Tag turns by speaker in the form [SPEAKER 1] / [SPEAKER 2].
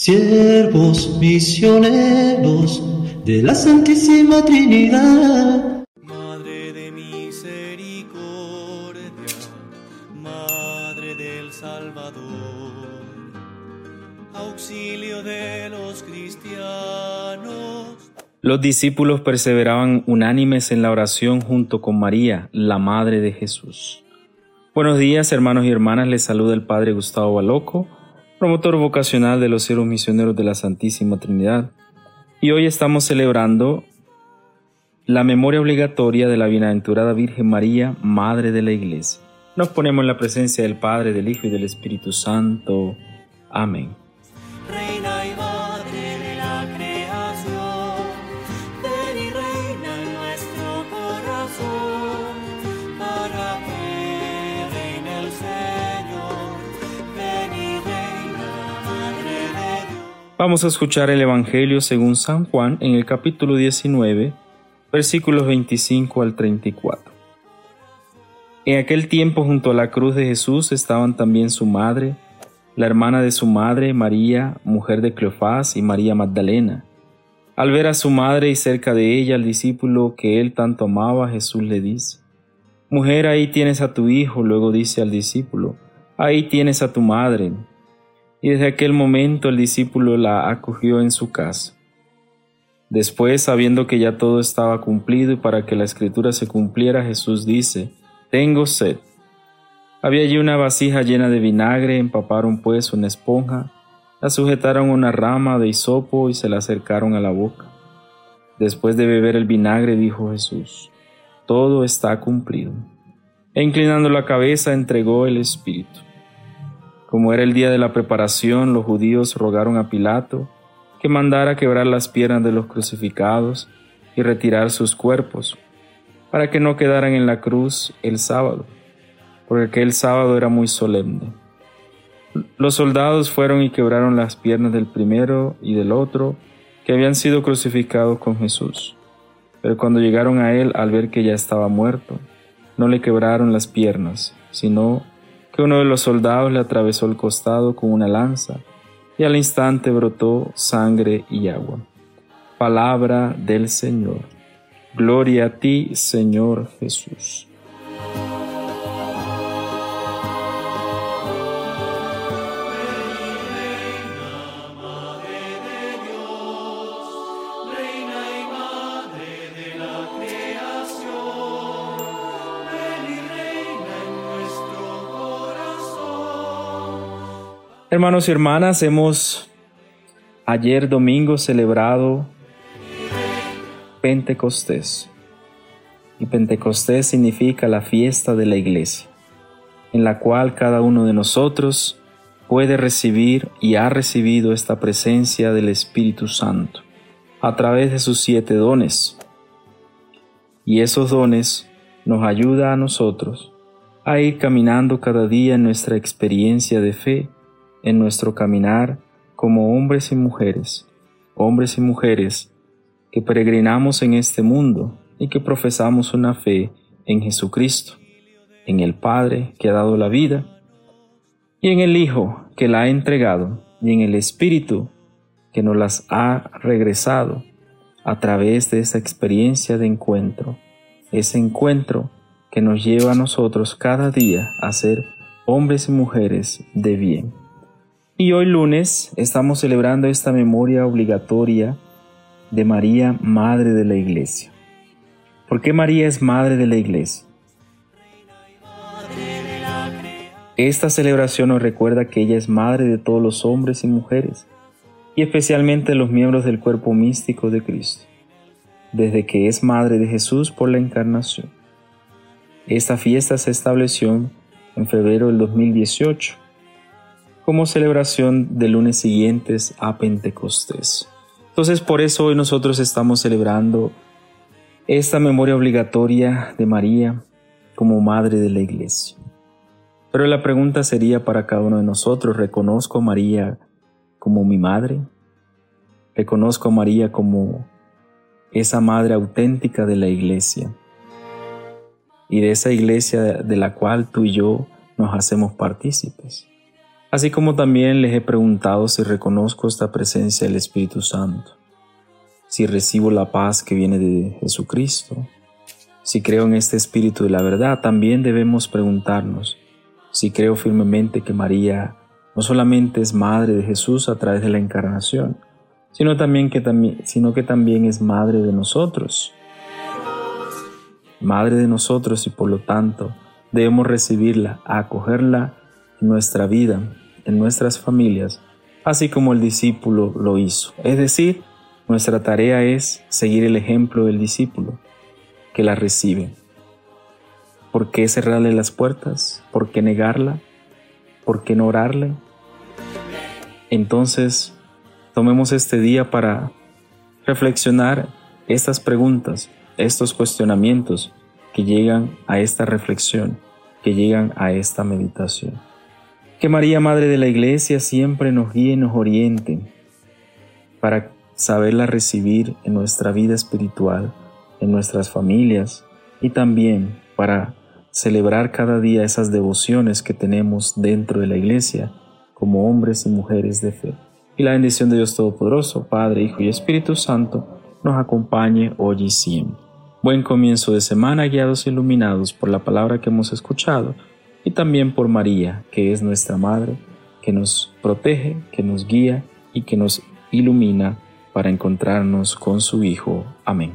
[SPEAKER 1] siervos misioneros de la Santísima Trinidad.
[SPEAKER 2] Madre de misericordia, Madre del Salvador, auxilio de los cristianos.
[SPEAKER 3] Los discípulos perseveraban unánimes en la oración junto con María, la Madre de Jesús. Buenos días, hermanos y hermanas, les saluda el Padre Gustavo Baloco promotor vocacional de los cielos misioneros de la Santísima Trinidad. Y hoy estamos celebrando la memoria obligatoria de la bienaventurada Virgen María, Madre de la Iglesia. Nos ponemos en la presencia del Padre, del Hijo y del Espíritu Santo. Amén. Vamos a escuchar el Evangelio según San Juan en el capítulo 19, versículos 25 al 34. En aquel tiempo junto a la cruz de Jesús estaban también su madre, la hermana de su madre, María, mujer de Cleofás, y María Magdalena. Al ver a su madre y cerca de ella al discípulo que él tanto amaba, Jesús le dice, Mujer, ahí tienes a tu hijo, luego dice al discípulo, ahí tienes a tu madre. Y desde aquel momento el discípulo la acogió en su casa. Después, sabiendo que ya todo estaba cumplido y para que la escritura se cumpliera, Jesús dice, Tengo sed. Había allí una vasija llena de vinagre, empaparon pues una esponja, la sujetaron a una rama de hisopo y se la acercaron a la boca. Después de beber el vinagre, dijo Jesús, Todo está cumplido. E inclinando la cabeza, entregó el Espíritu. Como era el día de la preparación, los judíos rogaron a Pilato que mandara quebrar las piernas de los crucificados y retirar sus cuerpos, para que no quedaran en la cruz el sábado, porque aquel sábado era muy solemne. Los soldados fueron y quebraron las piernas del primero y del otro, que habían sido crucificados con Jesús. Pero cuando llegaron a él al ver que ya estaba muerto, no le quebraron las piernas, sino uno de los soldados le atravesó el costado con una lanza, y al instante brotó sangre y agua. Palabra del Señor. Gloria a ti, Señor Jesús. Hermanos y hermanas, hemos ayer domingo celebrado Pentecostés. Y Pentecostés significa la fiesta de la iglesia, en la cual cada uno de nosotros puede recibir y ha recibido esta presencia del Espíritu Santo a través de sus siete dones. Y esos dones nos ayuda a nosotros a ir caminando cada día en nuestra experiencia de fe en nuestro caminar como hombres y mujeres, hombres y mujeres que peregrinamos en este mundo y que profesamos una fe en Jesucristo, en el Padre que ha dado la vida, y en el Hijo que la ha entregado, y en el Espíritu que nos las ha regresado a través de esa experiencia de encuentro, ese encuentro que nos lleva a nosotros cada día a ser hombres y mujeres de bien. Y hoy lunes estamos celebrando esta memoria obligatoria de María, Madre de la Iglesia. ¿Por qué María es Madre de la Iglesia? Esta celebración nos recuerda que ella es Madre de todos los hombres y mujeres, y especialmente los miembros del cuerpo místico de Cristo, desde que es Madre de Jesús por la encarnación. Esta fiesta se estableció en febrero del 2018 como celebración de lunes siguientes a Pentecostés. Entonces por eso hoy nosotros estamos celebrando esta memoria obligatoria de María como Madre de la Iglesia. Pero la pregunta sería para cada uno de nosotros, ¿reconozco a María como mi madre? ¿Reconozco a María como esa madre auténtica de la iglesia? Y de esa iglesia de la cual tú y yo nos hacemos partícipes. Así como también les he preguntado si reconozco esta presencia del Espíritu Santo, si recibo la paz que viene de Jesucristo, si creo en este Espíritu de la verdad, también debemos preguntarnos si creo firmemente que María no solamente es madre de Jesús a través de la encarnación, sino, también que, sino que también es madre de nosotros. Madre de nosotros y por lo tanto debemos recibirla, acogerla en nuestra vida, en nuestras familias, así como el discípulo lo hizo. Es decir, nuestra tarea es seguir el ejemplo del discípulo que la recibe. ¿Por qué cerrarle las puertas? ¿Por qué negarla? ¿Por qué no orarle? Entonces, tomemos este día para reflexionar estas preguntas, estos cuestionamientos que llegan a esta reflexión, que llegan a esta meditación. Que María, Madre de la Iglesia, siempre nos guíe y nos oriente para saberla recibir en nuestra vida espiritual, en nuestras familias y también para celebrar cada día esas devociones que tenemos dentro de la iglesia como hombres y mujeres de fe. Y la bendición de Dios Todopoderoso, Padre, Hijo y Espíritu Santo, nos acompañe hoy y siempre. Buen comienzo de semana guiados e iluminados por la palabra que hemos escuchado y también por María, que es nuestra Madre, que nos protege, que nos guía y que nos ilumina para encontrarnos con su Hijo. Amén.